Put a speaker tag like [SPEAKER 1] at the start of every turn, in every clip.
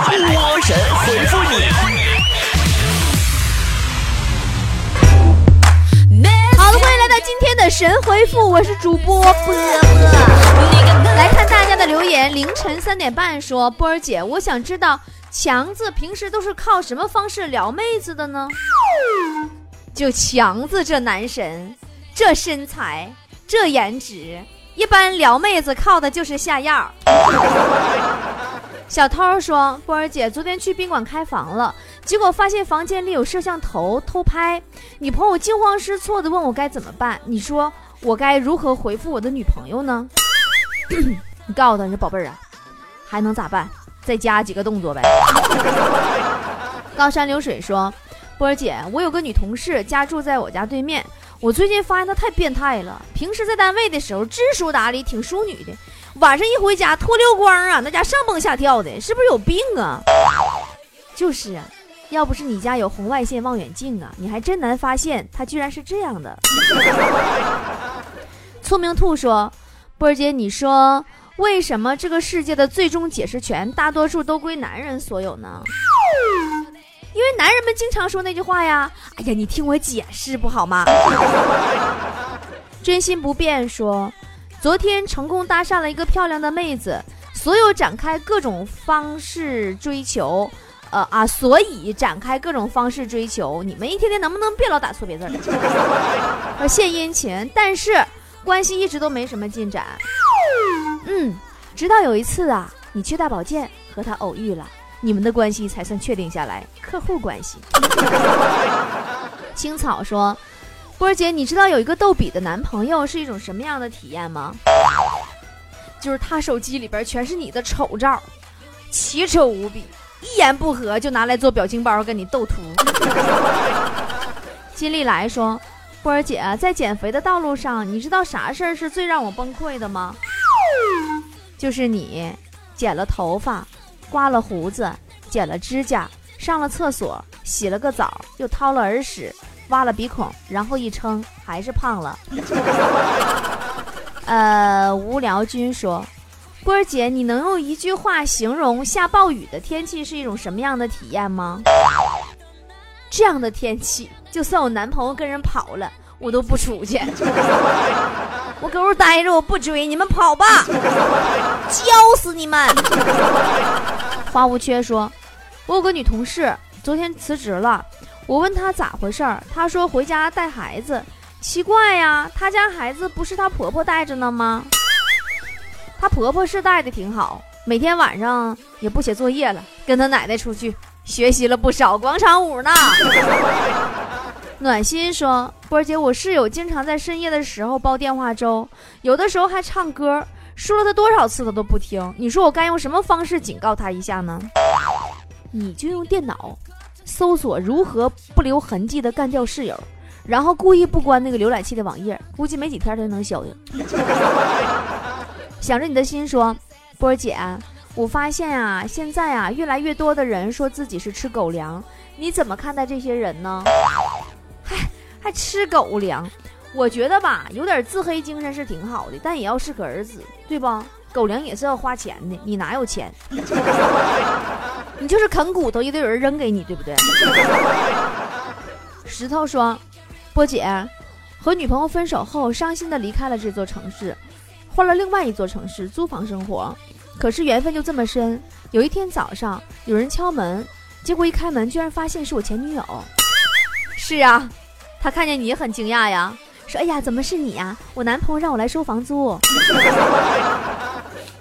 [SPEAKER 1] 波神回复你。
[SPEAKER 2] 好了，欢迎来到今天的神回复，我是主播波波。来看大家的留言，凌晨三点半说，波儿姐，我想知道强子平时都是靠什么方式撩妹子的呢？就强子这男神，这身材，这颜值，一般撩妹子靠的就是下药。小涛说：“波儿姐，昨天去宾馆开房了，结果发现房间里有摄像头偷拍，女朋友惊慌失措的问我该怎么办。你说我该如何回复我的女朋友呢？你告诉她，你说宝贝儿啊，还能咋办？再加几个动作呗。”高山流水说：“波儿姐，我有个女同事家住在我家对面，我最近发现她太变态了，平时在单位的时候知书达理，挺淑女的。”晚上一回家脱溜光啊，那家上蹦下跳的，是不是有病啊？就是啊，要不是你家有红外线望远镜啊，你还真难发现他居然是这样的。聪明兔说：“波儿姐，你说为什么这个世界的最终解释权大多数都归男人所有呢？因为男人们经常说那句话呀。哎呀，你听我解释不好吗？真心不变说。”昨天成功搭讪了一个漂亮的妹子，所有展开各种方式追求，呃啊，所以展开各种方式追求。你们一天天能不能别老打错别字儿？献殷勤，但是关系一直都没什么进展。嗯，直到有一次啊，你去大保健和他偶遇了，你们的关系才算确定下来，客户关系。青草说。波儿姐，你知道有一个逗比的男朋友是一种什么样的体验吗？就是他手机里边全是你的丑照，奇丑无比，一言不合就拿来做表情包跟你斗图。金丽来说，波儿姐在减肥的道路上，你知道啥事儿是最让我崩溃的吗？就是你剪了头发，刮了胡子，剪了指甲，上了厕所，洗了个澡，又掏了耳屎。挖了鼻孔，然后一称还是胖了。呃，无聊君说，波儿姐，你能用一句话形容下暴雨的天气是一种什么样的体验吗？这样的天气，就算我男朋友跟人跑了，我都不出去。我搁屋待着，我不追，你们跑吧，教死你们！花无缺说，我有个女同事昨天辞职了。我问他咋回事儿，他说回家带孩子。奇怪呀，他家孩子不是她婆婆带着呢吗？她婆婆是带的挺好，每天晚上也不写作业了，跟她奶奶出去学习了不少广场舞呢。暖心说：“波儿姐，我室友经常在深夜的时候煲电话粥，有的时候还唱歌，说了他多少次他都不听。你说我该用什么方式警告他一下呢？你就用电脑。”搜索如何不留痕迹的干掉室友，然后故意不关那个浏览器的网页，估计没几天他就能消停。想着你的心说，波儿姐，我发现啊，现在啊，越来越多的人说自己是吃狗粮，你怎么看待这些人呢？还还吃狗粮？我觉得吧，有点自黑精神是挺好的，但也要适可而止，对吧？狗粮也是要花钱的，你哪有钱？你就是啃骨头也得有人扔给你，对不对？石头说：“波姐，和女朋友分手后，伤心的离开了这座城市，换了另外一座城市租房生活。可是缘分就这么深。有一天早上，有人敲门，结果一开门，居然发现是我前女友。是啊，他看见你也很惊讶呀，说：‘哎呀，怎么是你呀？我男朋友让我来收房租。’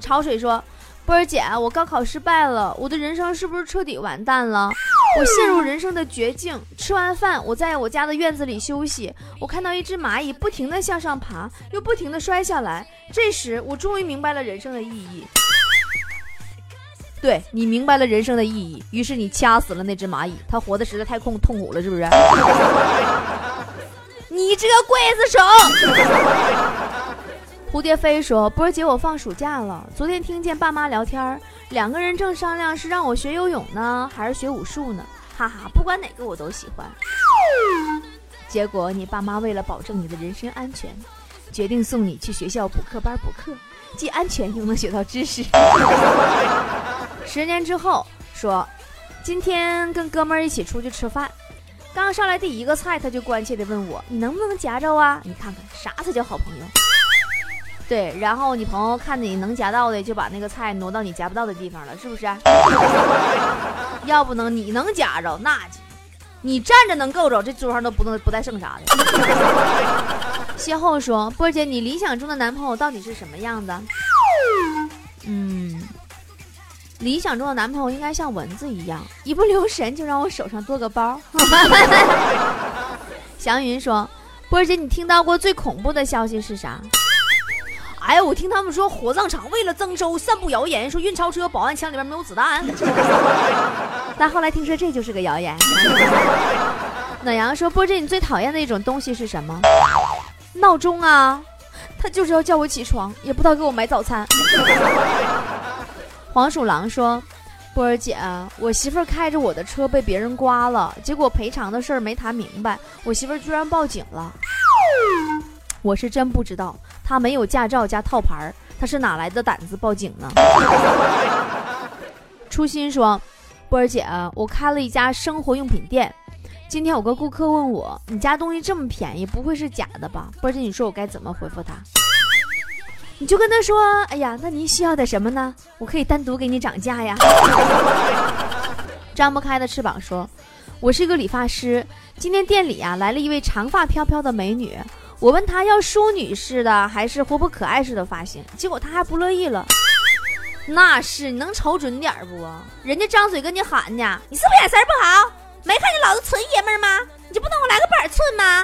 [SPEAKER 2] 潮水说。”波儿姐，我高考失败了，我的人生是不是彻底完蛋了？我陷入人生的绝境。吃完饭，我在我家的院子里休息，我看到一只蚂蚁不停地向上爬，又不停地摔下来。这时，我终于明白了人生的意义。对你明白了人生的意义，于是你掐死了那只蚂蚁，它活得实在太痛痛苦了，是不是？你这个刽子手！蝴蝶飞说：“波儿姐，我放暑假了。昨天听见爸妈聊天，两个人正商量是让我学游泳呢，还是学武术呢？哈哈，不管哪个我都喜欢。结果你爸妈为了保证你的人身安全，决定送你去学校补课班补课，既安全又能学到知识。十年之后，说，今天跟哥们儿一起出去吃饭，刚上来第一个菜，他就关切的问我，你能不能夹着啊？你看看啥才叫好朋友？对，然后你朋友看你能夹到的，就把那个菜挪到你夹不到的地方了，是不是？要不能你能夹着，那你站着能够着，这桌上都不能不带剩啥的。邂逅说：“波姐，你理想中的男朋友到底是什么样的？”嗯，理想中的男朋友应该像蚊子一样，一不留神就让我手上多个包。祥云说：“波姐，你听到过最恐怖的消息是啥？”哎呀，我听他们说火葬场为了增收，散布谣言说运钞车保安枪里面没有子弹。但后来听说这就是个谣言。暖阳说：“波姐，你最讨厌的一种东西是什么？闹钟啊，他就是要叫我起床，也不知道给我买早餐。”黄鼠狼说：“波儿姐，我媳妇儿开着我的车被别人刮了，结果赔偿的事儿没谈明白，我媳妇儿居然报警了。我是真不知道。”他没有驾照加套牌儿，他是哪来的胆子报警呢？初心说：“波儿姐，我开了一家生活用品店，今天有个顾客问我，你家东西这么便宜，不会是假的吧？波儿姐，你说我该怎么回复他？你就跟他说：哎呀，那您需要点什么呢？我可以单独给你涨价呀。张不开的翅膀说：我是一个理发师，今天店里啊来了一位长发飘飘的美女。”我问他要淑女式的还是活泼可爱式的发型，结果他还不乐意了。那是你能瞅准点不？人家张嘴跟你喊呢，你是不是眼神不好？没看见老子纯爷们吗？你就不能我来个板寸吗？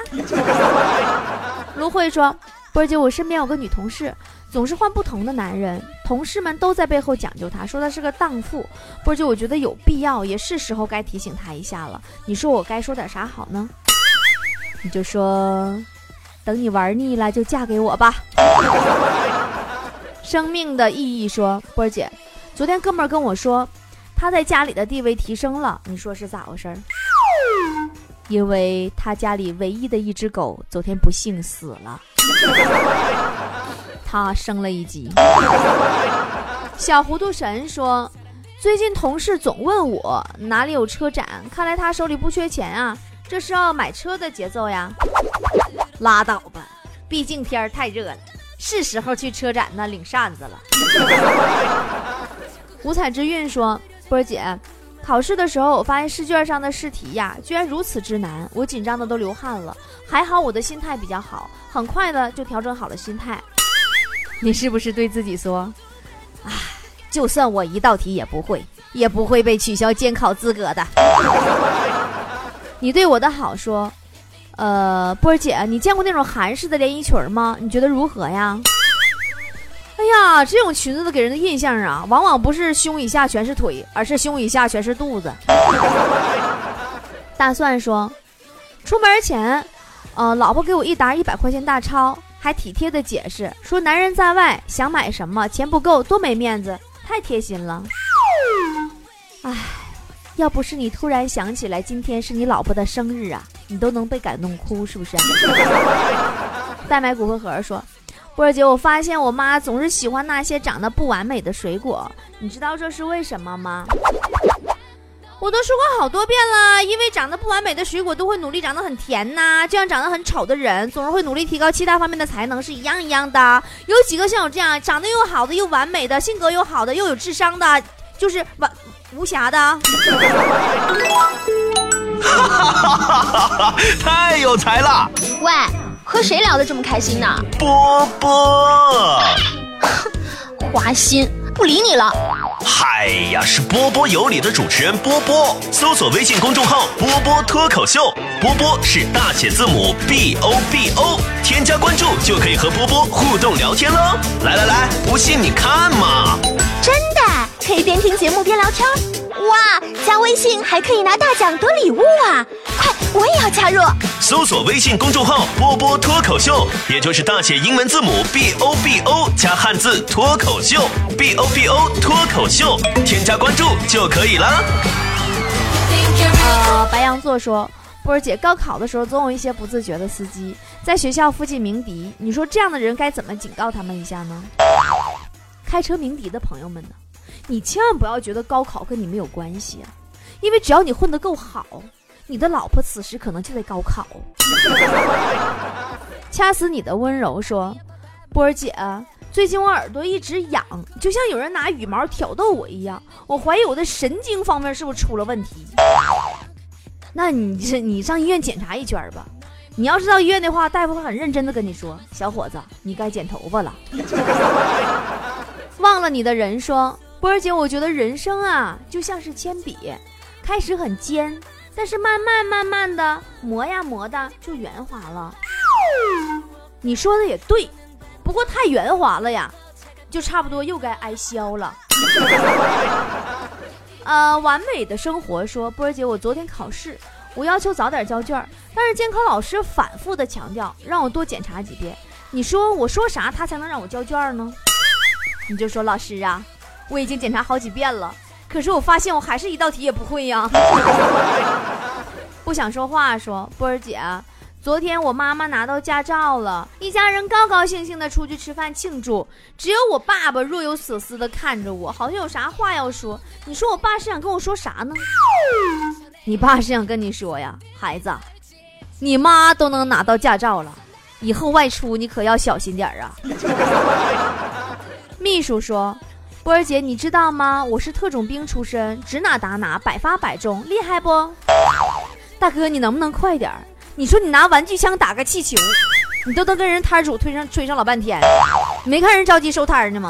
[SPEAKER 2] 芦荟说：“波儿姐，我身边有个女同事，总是换不同的男人，同事们都在背后讲究她，说她是个荡妇。波儿姐，我觉得有必要，也是时候该提醒她一下了。你说我该说点啥好呢？你就说。”等你玩腻了，就嫁给我吧。生命的意义说，波儿姐，昨天哥们儿跟我说，他在家里的地位提升了，你说是咋回事？因为他家里唯一的一只狗昨天不幸死了，他升了一级。小糊涂神说，最近同事总问我哪里有车展，看来他手里不缺钱啊，这是要买车的节奏呀。拉倒吧，毕竟天儿太热了，是时候去车展那领扇子了。五彩之韵说：“波儿姐，考试的时候我发现试卷上的试题呀，居然如此之难，我紧张的都流汗了。还好我的心态比较好，很快的就调整好了心态。你是不是对自己说，唉，就算我一道题也不会，也不会被取消监考资格的？你对我的好说。”呃，波儿姐，你见过那种韩式的连衣裙吗？你觉得如何呀？哎呀，这种裙子的给人的印象啊，往往不是胸以下全是腿，而是胸以下全是肚子。大蒜说，出门前，呃，老婆给我一沓一百块钱大钞，还体贴的解释说，男人在外想买什么，钱不够多没面子，太贴心了。哎，要不是你突然想起来今天是你老婆的生日啊。你都能被感动哭，是不是？代买骨灰盒说：“波儿姐，我发现我妈总是喜欢那些长得不完美的水果，你知道这是为什么吗？”我都说过好多遍了，因为长得不完美的水果都会努力长得很甜呐，就像长得很丑的人总是会努力提高其他方面的才能是一样一样的。有几个像我这样长得又好的又完美的，性格又好的又有智商的，就是完无瑕的。哈哈
[SPEAKER 1] 哈哈哈！太有才了！
[SPEAKER 3] 喂，和谁聊得这么开心呢？
[SPEAKER 1] 波波，
[SPEAKER 3] 花心，不理你了。
[SPEAKER 1] 嗨呀，是波波有理的主持人波波，搜索微信公众号“波波脱口秀”，波波是大写字母 B O B O，添加关注就可以和波波互动聊天喽。来来来，不信你看嘛！
[SPEAKER 3] 真的，可以边听节目边聊天。哇，加微信还可以拿大奖得礼物啊！快，我也要加入。
[SPEAKER 1] 搜索微信公众号“波波脱口秀”，也就是大写英文字母 B O B O 加汉字“脱口秀 ”，B O B O 脱口秀，添加关注就可以了。
[SPEAKER 2] 呃，白羊座说，波儿姐，高考的时候总有一些不自觉的司机在学校附近鸣笛，你说这样的人该怎么警告他们一下呢？开车鸣笛的朋友们呢？你千万不要觉得高考跟你没有关系啊，因为只要你混得够好，你的老婆此时可能就在高考。掐死你的温柔说，波儿姐，最近我耳朵一直痒，就像有人拿羽毛挑逗我一样，我怀疑我的神经方面是不是出了问题？那你这你上医院检查一圈吧。你要是到医院的话，大夫会很认真的跟你说，小伙子，你该剪头发了。忘了你的人说，波儿姐，我觉得人生啊就像是铅笔，开始很尖，但是慢慢慢慢的磨呀磨的就圆滑了。你说的也对，不过太圆滑了呀，就差不多又该挨削了。呃，完美的生活说，波儿姐，我昨天考试。我要求早点交卷，但是监考老师反复的强调让我多检查几遍。你说我说啥他才能让我交卷呢？你就说老师啊，我已经检查好几遍了，可是我发现我还是一道题也不会呀。不想说话，说波儿姐，昨天我妈妈拿到驾照了，一家人高高兴兴的出去吃饭庆祝，只有我爸爸若有所思的看着我，好像有啥话要说。你说我爸是想跟我说啥呢？你爸是想跟你说呀，孩子，你妈都能拿到驾照了，以后外出你可要小心点儿啊。秘书说：“波儿姐，你知道吗？我是特种兵出身，指哪打哪，百发百中，厉害不？”大哥，你能不能快点儿？你说你拿玩具枪打个气球，你都能跟人摊主推上吹上老半天，没看人着急收摊呢吗？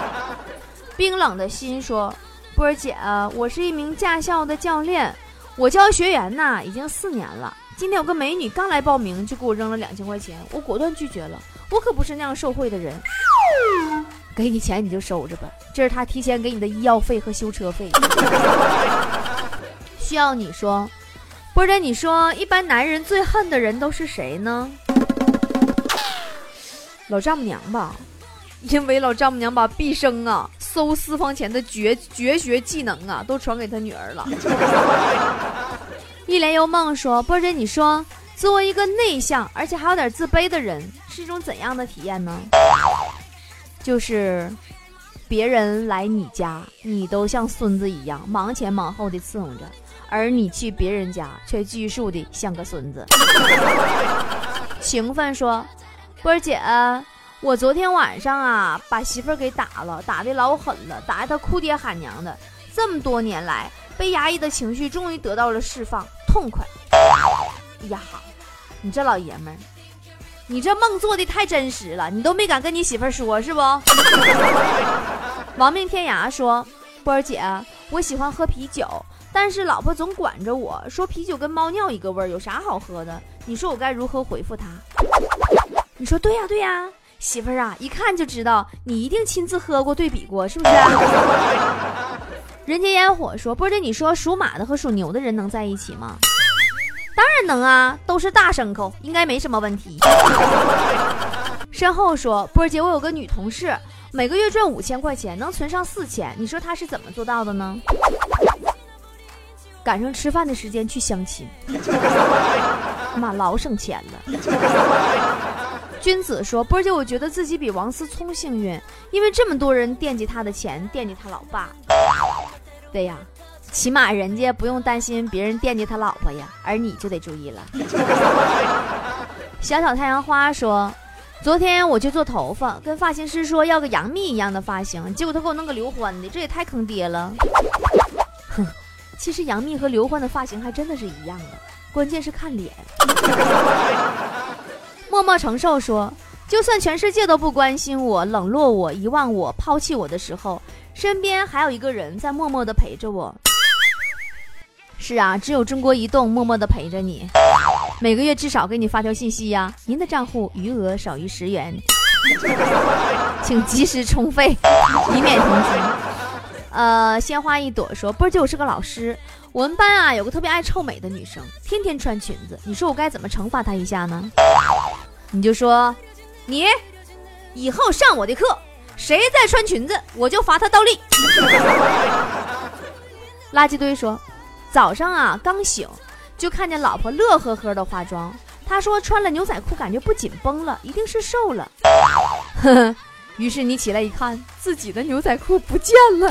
[SPEAKER 2] 冰冷的心说。波儿姐啊，我是一名驾校的教练，我教学员呢已经四年了。今天有个美女刚来报名，就给我扔了两千块钱，我果断拒绝了。我可不是那样受贿的人，给你钱你就收着吧，这是他提前给你的医药费和修车费。需要你说，波儿姐，你说一般男人最恨的人都是谁呢？老丈母娘吧，因为老丈母娘把毕生啊。搜私房钱的绝绝学技能啊，都传给他女儿了。一帘幽梦说：“波姐，你说，作为一个内向而且还有点自卑的人，是一种怎样的体验呢？就是别人来你家，你都像孙子一样忙前忙后的伺候着，而你去别人家却拘束的像个孙子。”情分说：“波儿姐。”我昨天晚上啊，把媳妇儿给打了，打的老狠了，打的她哭爹喊娘的。这么多年来，被压抑的情绪终于得到了释放，痛快。呀，你这老爷们儿，你这梦做的太真实了，你都没敢跟你媳妇儿说，是不？亡命天涯说，波儿姐，我喜欢喝啤酒，但是老婆总管着我说啤酒跟猫尿一个味儿，有啥好喝的？你说我该如何回复她？你说对呀，对呀。媳妇儿啊，一看就知道你一定亲自喝过、对比过，是不是？人间烟火说：“波儿姐，你说属马的和属牛的人能在一起吗？”当然能啊，都是大牲口，应该没什么问题。身后说：“波儿姐，我有个女同事，每个月赚五千块钱，能存上四千，你说她是怎么做到的呢？”赶上吃饭的时间去相亲，妈老省钱了。君子说：“波儿姐，我觉得自己比王思聪幸运，因为这么多人惦记他的钱，惦记他老爸。对呀，起码人家不用担心别人惦记他老婆呀，而你就得注意了。”小小太阳花说：“昨天我去做头发，跟发型师说要个杨幂一样的发型，结果他给我弄个刘欢的，这也太坑爹了。”哼，其实杨幂和刘欢的发型还真的是一样的，关键是看脸。默默承受说：“就算全世界都不关心我、冷落我、遗忘我、抛弃我的时候，身边还有一个人在默默的陪着我。”是啊，只有中国移动默默的陪着你，每个月至少给你发条信息呀。您的账户余额少于十元，请及时充费，以免停机。呃，鲜花一朵说：“波儿姐，我是个老师，我们班啊有个特别爱臭美的女生，天天穿裙子，你说我该怎么惩罚她一下呢？”你就说，你以后上我的课，谁再穿裙子，我就罚他倒立。垃圾堆说，早上啊刚醒，就看见老婆乐呵呵的化妆。他说穿了牛仔裤感觉不紧绷了，一定是瘦了。呵呵，于是你起来一看，自己的牛仔裤不见了。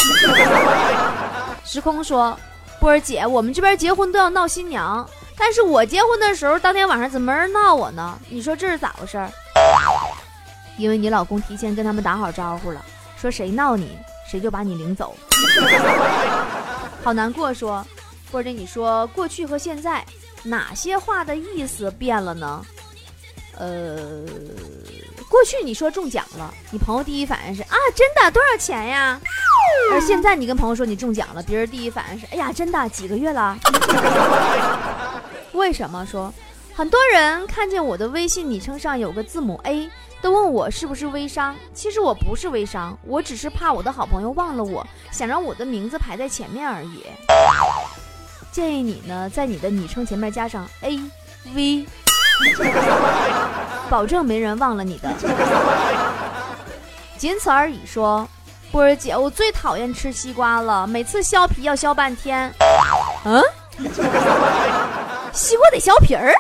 [SPEAKER 2] 时空说：“波儿姐，我们这边结婚都要闹新娘，但是我结婚的时候当天晚上怎么没人闹我呢？你说这是咋回事？因为你老公提前跟他们打好招呼了，说谁闹你，谁就把你领走。好难过。说，波或者，你说过去和现在哪些话的意思变了呢？呃。”过去你说中奖了，你朋友第一反应是啊，真的多少钱呀？而现在你跟朋友说你中奖了，别人第一反应是哎呀，真的几个月了？为什么说很多人看见我的微信昵称上有个字母 A，都问我是不是微商？其实我不是微商，我只是怕我的好朋友忘了我，想让我的名字排在前面而已。建议你呢，在你的昵称前面加上 A V。保证没人忘了你的，仅此而已。说，波儿姐，我最讨厌吃西瓜了，每次削皮要削半天。嗯，西瓜得削皮儿？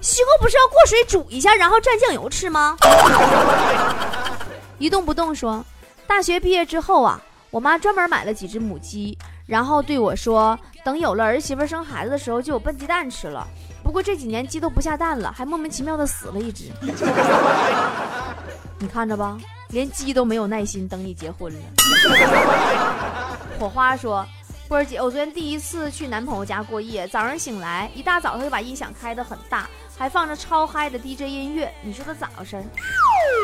[SPEAKER 2] 西瓜不是要过水煮一下，然后蘸酱油吃吗？一动不动说，大学毕业之后啊，我妈专门买了几只母鸡，然后对我说，等有了儿媳妇生孩子的时候，就有笨鸡蛋吃了。不过这几年鸡都不下蛋了，还莫名其妙的死了一只。你看着吧，连鸡都没有耐心等你结婚了。火花说：“波儿姐，我昨天第一次去男朋友家过夜，早上醒来，一大早他就把音响开的很大，还放着超嗨的 DJ 音乐。你说他咋回事？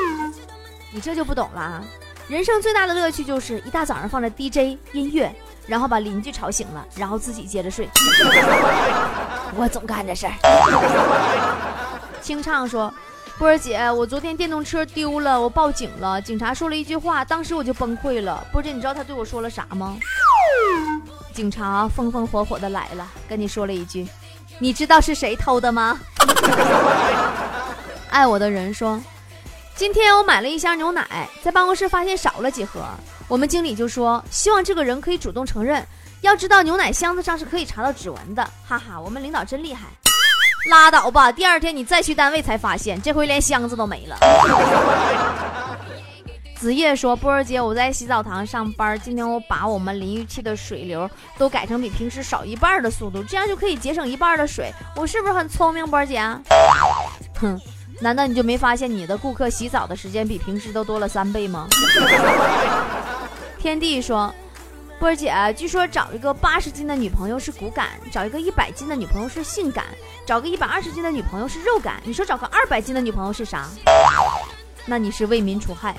[SPEAKER 2] 你这就不懂了啊！人生最大的乐趣就是一大早上放着 DJ 音乐，然后把邻居吵醒了，然后自己接着睡。”我总干这事儿。清唱说：“波儿姐，我昨天电动车丢了，我报警了。警察说了一句话，当时我就崩溃了。波儿姐，你知道他对我说了啥吗？警察风风火火的来了，跟你说了一句：你知道是谁偷的吗？爱我的人说：今天我买了一箱牛奶，在办公室发现少了几盒，我们经理就说希望这个人可以主动承认。”要知道牛奶箱子上是可以查到指纹的，哈哈，我们领导真厉害。拉倒吧，第二天你再去单位才发现，这回连箱子都没了。子夜说：“波儿姐，我在洗澡堂上班，今天我把我们淋浴器的水流都改成比平时少一半的速度，这样就可以节省一半的水。我是不是很聪明，波儿姐？” 哼，难道你就没发现你的顾客洗澡的时间比平时都多了三倍吗？天地说。波儿姐，据说找一个八十斤的女朋友是骨感，找一个一百斤的女朋友是性感，找个一百二十斤的女朋友是肉感。你说找个二百斤的女朋友是啥？那你是为民除害。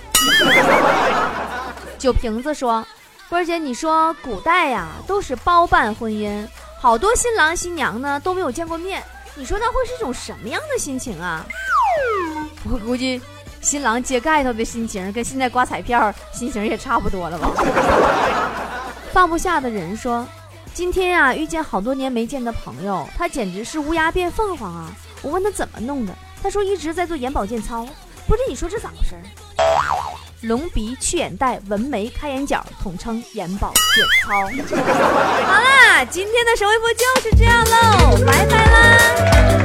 [SPEAKER 2] 酒瓶子说，波儿姐，你说古代呀都是包办婚姻，好多新郎新娘呢都没有见过面，你说那会是一种什么样的心情啊？我估计新郎揭盖头的心情跟现在刮彩票心情也差不多了吧。放不下的人说：“今天呀，遇见好多年没见的朋友，他简直是乌鸦变凤凰啊！我问他怎么弄的，他说一直在做眼保健操。不是你说这咋回事？隆鼻、去眼袋、纹眉、开眼角，统称眼保健操。好啦，今天的神回复就是这样喽，拜拜啦！